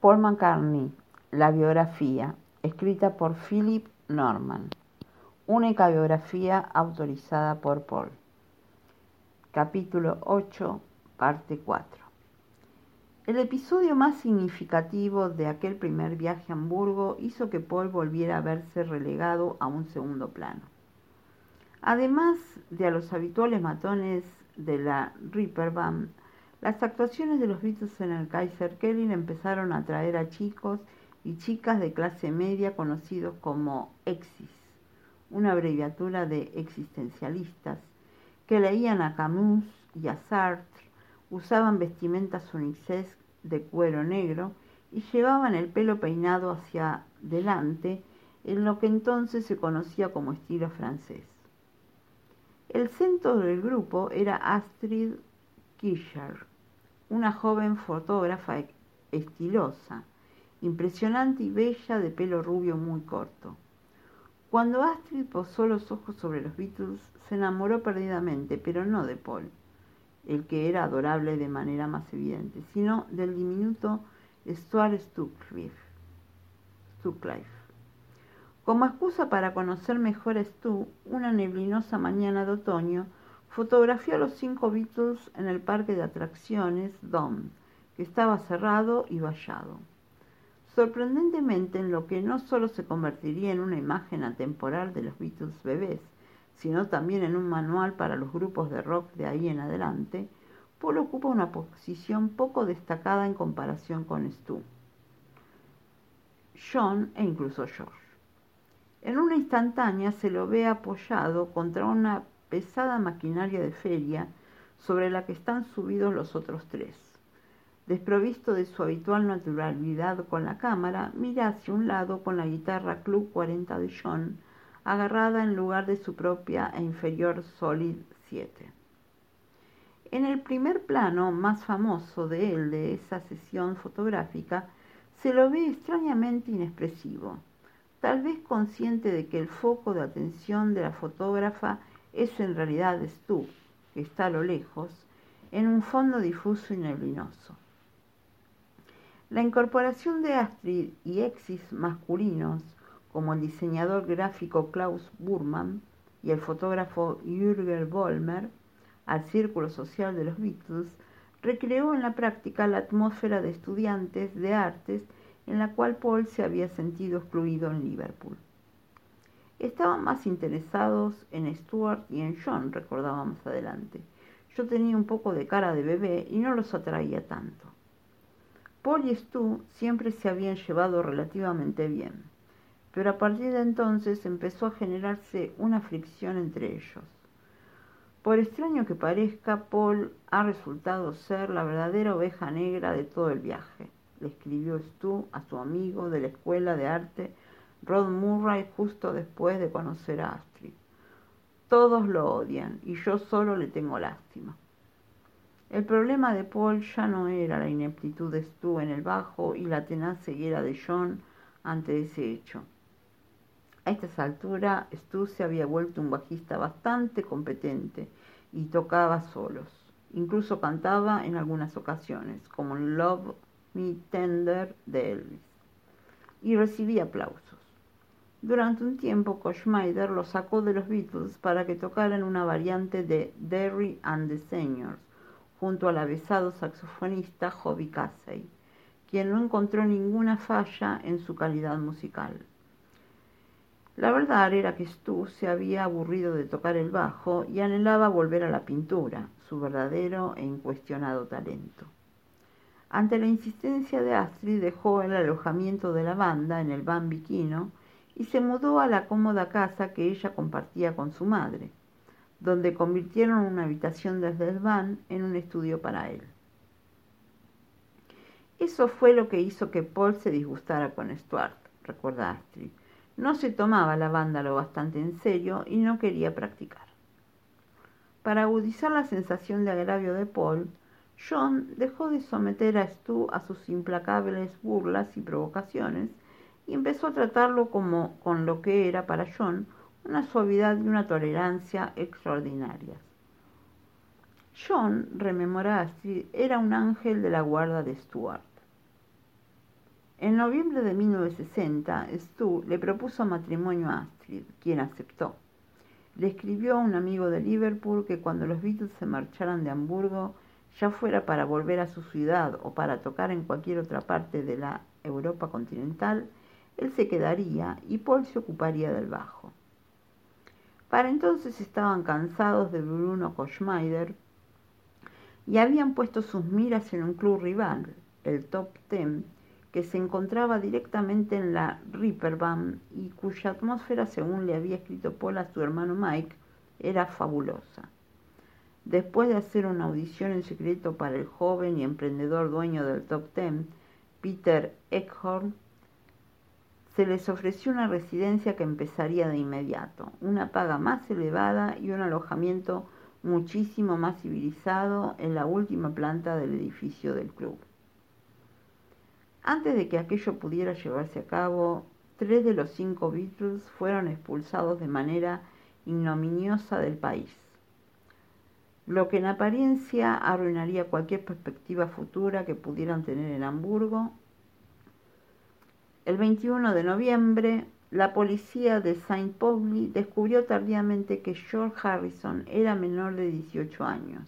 Paul McCartney, la biografía, escrita por Philip Norman. Única biografía autorizada por Paul. Capítulo 8, parte 4. El episodio más significativo de aquel primer viaje a Hamburgo hizo que Paul volviera a verse relegado a un segundo plano. Además de a los habituales matones de la Band, las actuaciones de los Beatles en el Kaiser Kelly empezaron a atraer a chicos y chicas de clase media conocidos como exis, una abreviatura de existencialistas, que leían a Camus y a Sartre, usaban vestimentas unisex de cuero negro y llevaban el pelo peinado hacia delante en lo que entonces se conocía como estilo francés. El centro del grupo era Astrid Kircher, una joven fotógrafa estilosa, impresionante y bella de pelo rubio muy corto. Cuando Astrid posó los ojos sobre los Beatles, se enamoró perdidamente, pero no de Paul, el que era adorable de manera más evidente, sino del diminuto Stuart Stuckliffe. Como excusa para conocer mejor a Stu, una neblinosa mañana de otoño, fotografió a los cinco Beatles en el parque de atracciones Dom, que estaba cerrado y vallado. Sorprendentemente, en lo que no solo se convertiría en una imagen atemporal de los Beatles bebés, sino también en un manual para los grupos de rock de ahí en adelante, Paul ocupa una posición poco destacada en comparación con Stu, John e incluso George. En una instantánea se lo ve apoyado contra una pesada maquinaria de feria sobre la que están subidos los otros tres. Desprovisto de su habitual naturalidad con la cámara, mira hacia un lado con la guitarra Club 40 de John, agarrada en lugar de su propia e inferior Solid 7. En el primer plano más famoso de él de esa sesión fotográfica, se lo ve extrañamente inexpresivo, tal vez consciente de que el foco de atención de la fotógrafa es en realidad tú, que está a lo lejos, en un fondo difuso y neblinoso. La incorporación de Astrid y exis masculinos, como el diseñador gráfico Klaus Burman y el fotógrafo Jürgen Vollmer, al círculo social de los Beatles, recreó en la práctica la atmósfera de estudiantes de artes en la cual Paul se había sentido excluido en Liverpool. Estaban más interesados en Stuart y en John, recordaba más adelante. Yo tenía un poco de cara de bebé y no los atraía tanto. Paul y Stu siempre se habían llevado relativamente bien, pero a partir de entonces empezó a generarse una fricción entre ellos. Por extraño que parezca, Paul ha resultado ser la verdadera oveja negra de todo el viaje, le escribió Stu a su amigo de la escuela de arte Rod Murray justo después de conocer a Astrid. Todos lo odian y yo solo le tengo lástima. El problema de Paul ya no era la ineptitud de Stu en el bajo y la tenaz ceguera de John ante ese hecho. A estas alturas, Stu se había vuelto un bajista bastante competente y tocaba solos. Incluso cantaba en algunas ocasiones, como Love Me Tender de Elvis, y recibía aplausos. Durante un tiempo, Koschmeider lo sacó de los Beatles para que tocaran una variante de Derry and the Seniors, junto al avesado saxofonista Hobby Casey, quien no encontró ninguna falla en su calidad musical. La verdad era que Stu se había aburrido de tocar el bajo y anhelaba volver a la pintura, su verdadero e incuestionado talento. Ante la insistencia de Astrid dejó el alojamiento de la banda en el Bambiquino y se mudó a la cómoda casa que ella compartía con su madre, donde convirtieron una habitación desde el van en un estudio para él. Eso fue lo que hizo que Paul se disgustara con Stuart, recuerda Astrid. No se tomaba la banda lo bastante en serio y no quería practicar. Para agudizar la sensación de agravio de Paul, John dejó de someter a Stu a sus implacables burlas y provocaciones y empezó a tratarlo como con lo que era para John una suavidad y una tolerancia extraordinarias. John, rememora era un ángel de la guarda de Stuart. En noviembre de 1960, Stu le propuso matrimonio a Astrid, quien aceptó. Le escribió a un amigo de Liverpool que cuando los Beatles se marcharan de Hamburgo, ya fuera para volver a su ciudad o para tocar en cualquier otra parte de la Europa continental, él se quedaría y Paul se ocuparía del bajo. Para entonces estaban cansados de Bruno Koschmeider y habían puesto sus miras en un club rival, el Top Ten, que se encontraba directamente en la Ripperbahn y cuya atmósfera, según le había escrito Paul a su hermano Mike, era fabulosa. Después de hacer una audición en secreto para el joven y emprendedor dueño del Top Ten, Peter Eckhorn, se les ofreció una residencia que empezaría de inmediato, una paga más elevada y un alojamiento muchísimo más civilizado en la última planta del edificio del club. Antes de que aquello pudiera llevarse a cabo, tres de los cinco Beatles fueron expulsados de manera ignominiosa del país, lo que en apariencia arruinaría cualquier perspectiva futura que pudieran tener en Hamburgo. El 21 de noviembre, la policía de Saint Pauli descubrió tardíamente que George Harrison era menor de 18 años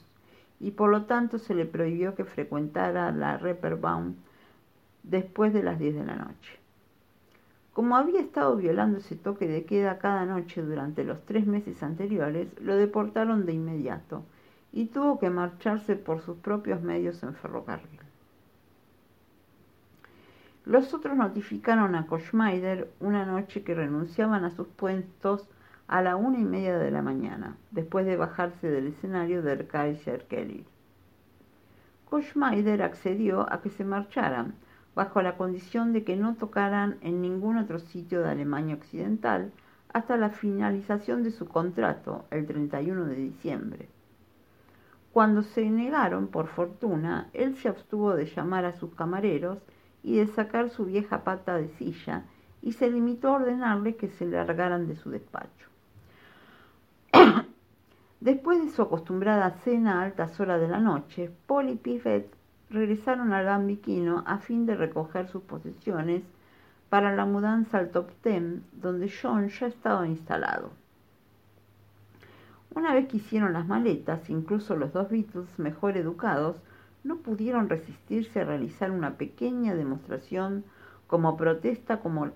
y por lo tanto se le prohibió que frecuentara la Reeperbahn después de las 10 de la noche. Como había estado violando ese toque de queda cada noche durante los tres meses anteriores, lo deportaron de inmediato y tuvo que marcharse por sus propios medios en ferrocarril. Los otros notificaron a Koschmeider una noche que renunciaban a sus puestos a la una y media de la mañana, después de bajarse del escenario de Kaiser Kelly. Koschmeider accedió a que se marcharan, bajo la condición de que no tocaran en ningún otro sitio de Alemania Occidental hasta la finalización de su contrato, el 31 de diciembre. Cuando se negaron, por fortuna, él se abstuvo de llamar a sus camareros y de sacar su vieja pata de silla y se limitó a ordenarles que se largaran de su despacho. Después de su acostumbrada cena a altas horas de la noche, Paul y Pivet regresaron al Bambiquino a fin de recoger sus posesiones para la mudanza al Top Ten, donde John ya estaba instalado. Una vez que hicieron las maletas, incluso los dos Beatles mejor educados no pudieron resistirse a realizar una pequeña demostración como protesta como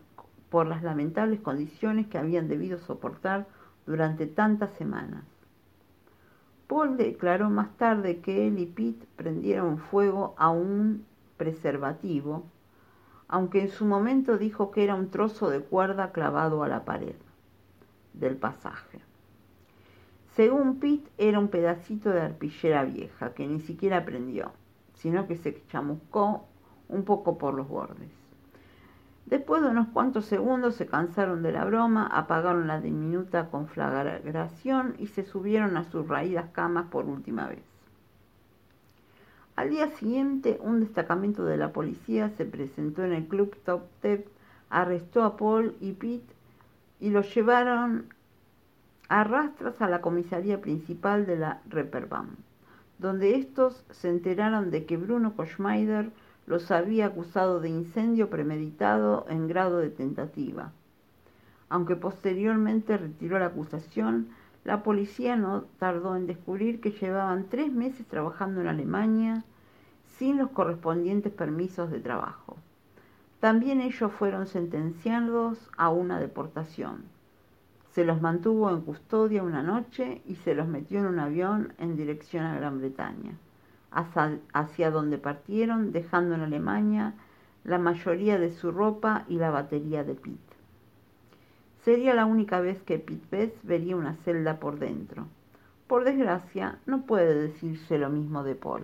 por las lamentables condiciones que habían debido soportar durante tantas semanas. Paul declaró más tarde que él y Pete prendieron fuego a un preservativo, aunque en su momento dijo que era un trozo de cuerda clavado a la pared del pasaje. Según Pete, era un pedacito de arpillera vieja que ni siquiera prendió, sino que se chamuscó un poco por los bordes. Después de unos cuantos segundos se cansaron de la broma, apagaron la diminuta conflagración y se subieron a sus raídas camas por última vez. Al día siguiente, un destacamento de la policía se presentó en el club Top Tep, arrestó a Paul y Pete y los llevaron a rastras a la comisaría principal de la Reeperbahn, donde estos se enteraron de que Bruno Koschmeider los había acusado de incendio premeditado en grado de tentativa. Aunque posteriormente retiró la acusación, la policía no tardó en descubrir que llevaban tres meses trabajando en Alemania sin los correspondientes permisos de trabajo. También ellos fueron sentenciados a una deportación. Se los mantuvo en custodia una noche y se los metió en un avión en dirección a Gran Bretaña hacia donde partieron, dejando en Alemania la mayoría de su ropa y la batería de Pete. Sería la única vez que Pete Best vería una celda por dentro. Por desgracia, no puede decirse lo mismo de Paul.